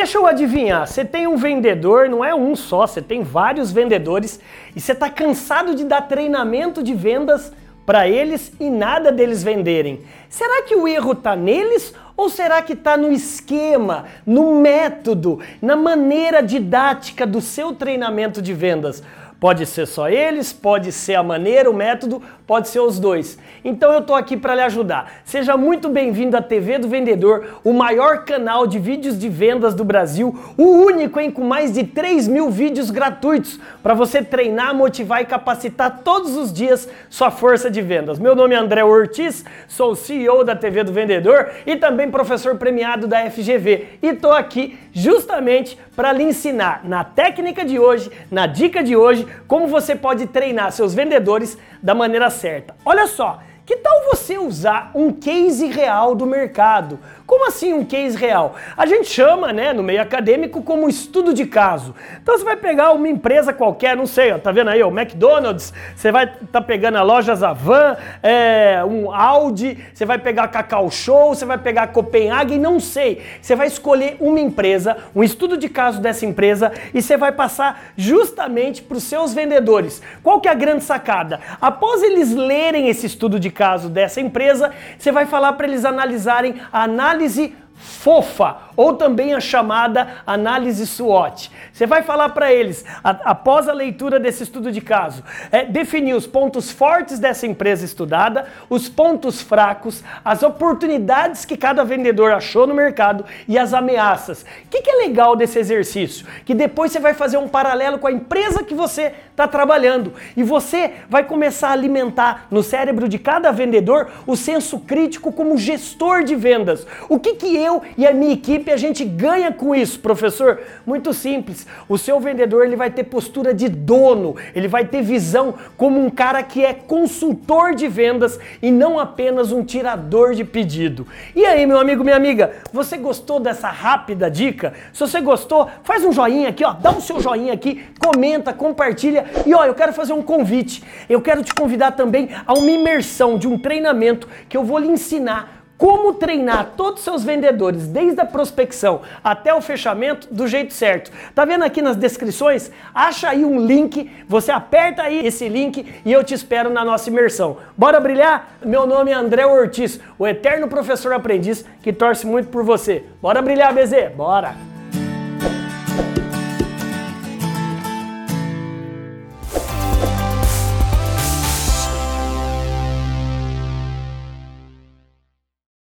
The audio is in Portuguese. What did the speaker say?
Deixa eu adivinhar, você tem um vendedor, não é um só, você tem vários vendedores e você está cansado de dar treinamento de vendas para eles e nada deles venderem. Será que o erro está neles ou será que está no esquema, no método, na maneira didática do seu treinamento de vendas? Pode ser só eles, pode ser a maneira, o método, pode ser os dois. Então eu tô aqui para lhe ajudar. Seja muito bem-vindo à TV do Vendedor, o maior canal de vídeos de vendas do Brasil, o único, hein, com mais de 3 mil vídeos gratuitos para você treinar, motivar e capacitar todos os dias sua força de vendas. Meu nome é André Ortiz, sou CEO da TV do Vendedor e também professor premiado da FGV. E tô aqui justamente para lhe ensinar na técnica de hoje, na dica de hoje, como você pode treinar seus vendedores da maneira certa. Olha só, que tal você usar um case real do mercado? Como assim um case real? A gente chama, né, no meio acadêmico, como estudo de caso. Então você vai pegar uma empresa qualquer, não sei, ó, tá vendo aí, o McDonald's, você vai tá pegando a loja Zavan, é, um Audi, você vai pegar Cacau Show, você vai pegar a Copenhagen, não sei. Você vai escolher uma empresa, um estudo de caso dessa empresa e você vai passar justamente para os seus vendedores. Qual que é a grande sacada? Após eles lerem esse estudo de caso dessa empresa, você vai falar para eles analisarem a análise fofa, ou também a chamada análise SWOT. Você vai falar para eles, a, após a leitura desse estudo de caso, é, definir os pontos fortes dessa empresa estudada, os pontos fracos, as oportunidades que cada vendedor achou no mercado e as ameaças. O que, que é legal desse exercício? Que depois você vai fazer um paralelo com a empresa que você está trabalhando e você vai começar a alimentar no cérebro de cada vendedor o senso crítico como gestor de vendas. O que, que eu e a minha equipe a gente ganha com isso, professor? Muito simples. O seu vendedor ele vai ter postura de dono, ele vai ter visão como um cara que é consultor de vendas e não apenas um tirador de pedido. E aí, meu amigo, minha amiga, você gostou dessa rápida dica? Se você gostou, faz um joinha aqui, ó, dá o seu joinha aqui, comenta, compartilha e ó, eu quero fazer um convite. Eu quero te convidar também a uma imersão de um treinamento que eu vou lhe ensinar como treinar todos os seus vendedores, desde a prospecção até o fechamento, do jeito certo. Tá vendo aqui nas descrições? Acha aí um link, você aperta aí esse link e eu te espero na nossa imersão. Bora brilhar? Meu nome é André Ortiz, o eterno professor aprendiz que torce muito por você. Bora brilhar, BZ? Bora!